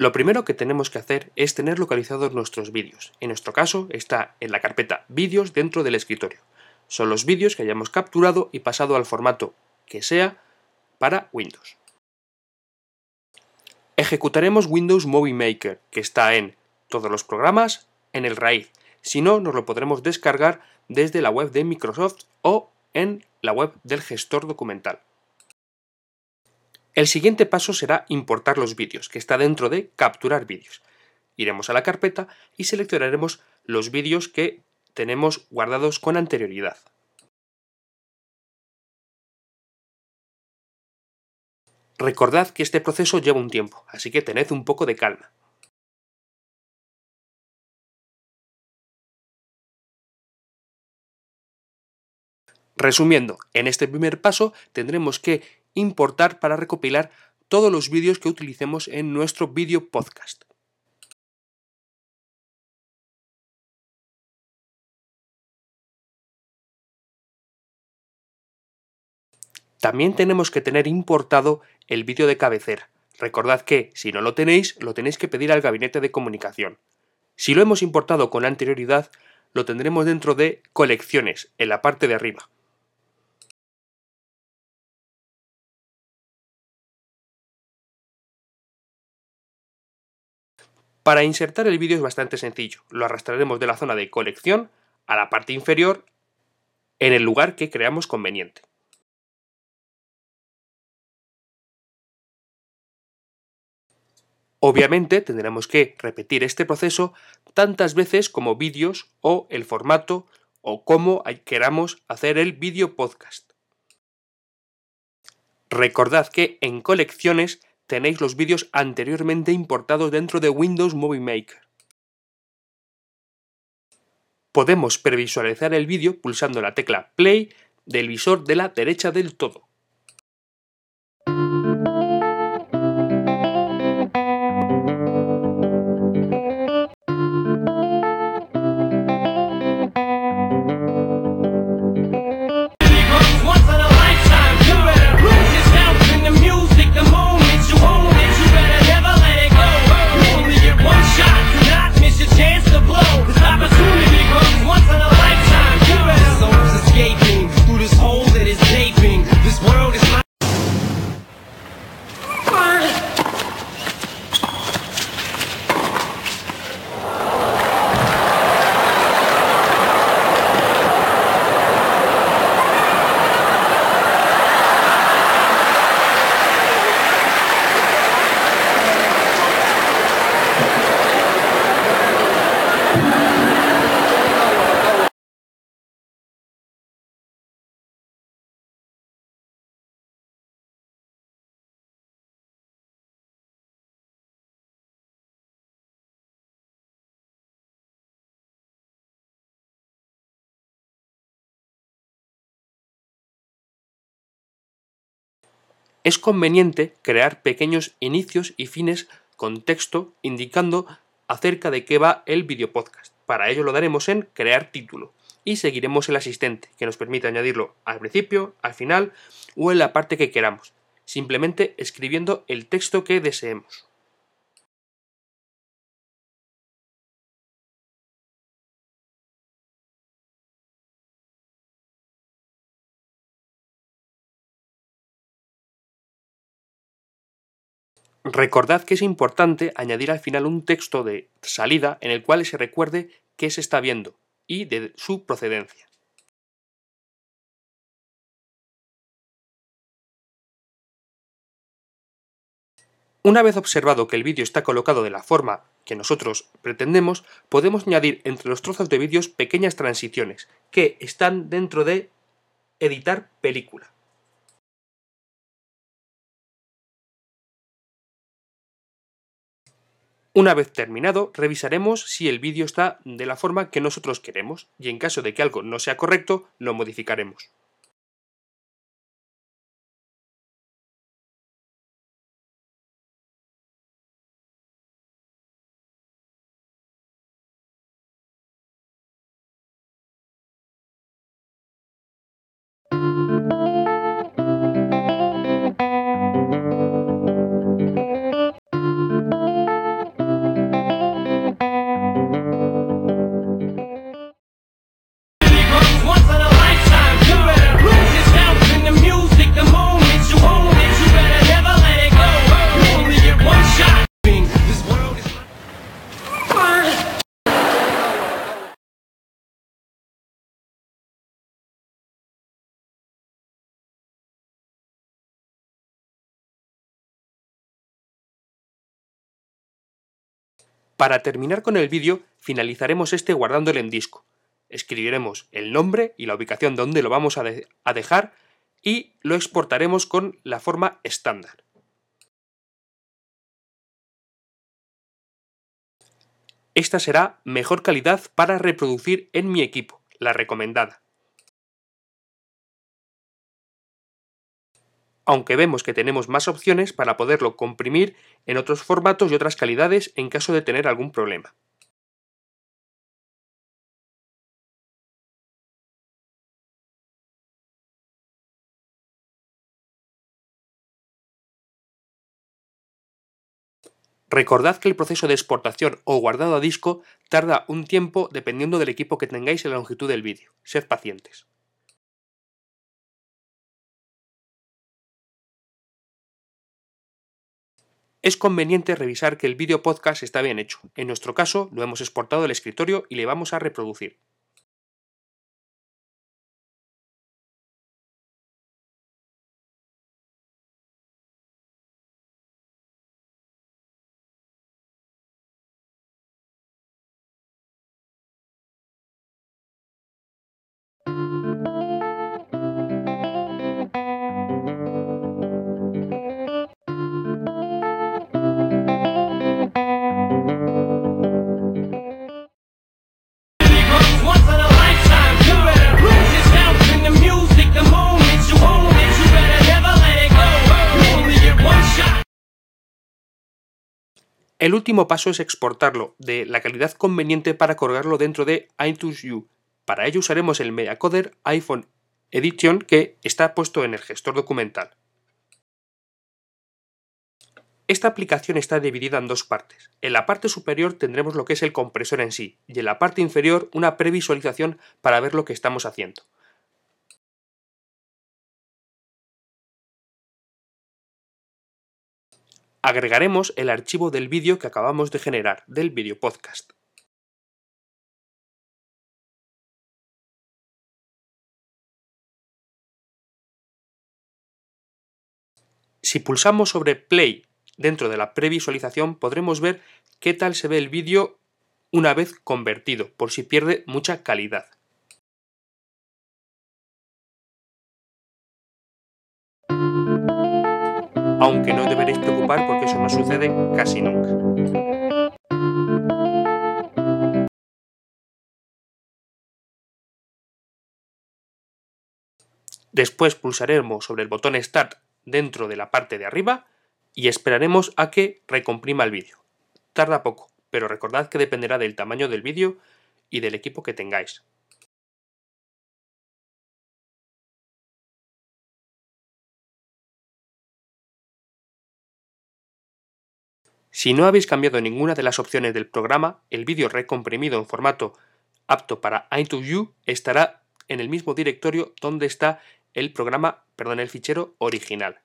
Lo primero que tenemos que hacer es tener localizados nuestros vídeos. En nuestro caso está en la carpeta vídeos dentro del escritorio. Son los vídeos que hayamos capturado y pasado al formato que sea para Windows. Ejecutaremos Windows Movie Maker, que está en todos los programas, en el raíz. Si no, nos lo podremos descargar desde la web de Microsoft o en la web del gestor documental. El siguiente paso será importar los vídeos, que está dentro de capturar vídeos. Iremos a la carpeta y seleccionaremos los vídeos que tenemos guardados con anterioridad. Recordad que este proceso lleva un tiempo, así que tened un poco de calma. Resumiendo, en este primer paso tendremos que importar para recopilar todos los vídeos que utilicemos en nuestro vídeo podcast. También tenemos que tener importado el vídeo de cabecera. Recordad que, si no lo tenéis, lo tenéis que pedir al gabinete de comunicación. Si lo hemos importado con anterioridad, lo tendremos dentro de colecciones, en la parte de arriba. Para insertar el vídeo es bastante sencillo. Lo arrastraremos de la zona de colección a la parte inferior en el lugar que creamos conveniente. Obviamente tendremos que repetir este proceso tantas veces como vídeos o el formato o cómo queramos hacer el vídeo podcast. Recordad que en colecciones tenéis los vídeos anteriormente importados dentro de Windows Movie Maker. Podemos previsualizar el vídeo pulsando la tecla Play del visor de la derecha del todo. Es conveniente crear pequeños inicios y fines con texto indicando acerca de qué va el video podcast. Para ello lo daremos en crear título y seguiremos el asistente que nos permite añadirlo al principio, al final o en la parte que queramos, simplemente escribiendo el texto que deseemos. Recordad que es importante añadir al final un texto de salida en el cual se recuerde qué se está viendo y de su procedencia. Una vez observado que el vídeo está colocado de la forma que nosotros pretendemos, podemos añadir entre los trozos de vídeos pequeñas transiciones que están dentro de editar película. Una vez terminado, revisaremos si el vídeo está de la forma que nosotros queremos y en caso de que algo no sea correcto, lo modificaremos. Para terminar con el vídeo, finalizaremos este guardándolo en disco. Escribiremos el nombre y la ubicación donde lo vamos a, a dejar y lo exportaremos con la forma estándar. Esta será mejor calidad para reproducir en mi equipo, la recomendada. Aunque vemos que tenemos más opciones para poderlo comprimir en otros formatos y otras calidades en caso de tener algún problema. Recordad que el proceso de exportación o guardado a disco tarda un tiempo dependiendo del equipo que tengáis y la longitud del vídeo. Sed pacientes. Es conveniente revisar que el vídeo podcast está bien hecho. En nuestro caso, lo hemos exportado del escritorio y le vamos a reproducir. El último paso es exportarlo de la calidad conveniente para colgarlo dentro de iTunes U. Para ello usaremos el MediaCoder iPhone Edition que está puesto en el gestor documental. Esta aplicación está dividida en dos partes. En la parte superior tendremos lo que es el compresor en sí y en la parte inferior una previsualización para ver lo que estamos haciendo. Agregaremos el archivo del vídeo que acabamos de generar, del vídeo podcast. Si pulsamos sobre Play dentro de la previsualización podremos ver qué tal se ve el vídeo una vez convertido, por si pierde mucha calidad. Aunque no deberéis preocupar porque eso no sucede casi nunca. Después pulsaremos sobre el botón Start dentro de la parte de arriba y esperaremos a que recomprima el vídeo. Tarda poco, pero recordad que dependerá del tamaño del vídeo y del equipo que tengáis. Si no habéis cambiado ninguna de las opciones del programa, el vídeo recomprimido en formato apto para iTunes estará en el mismo directorio donde está el programa, perdón, el fichero original.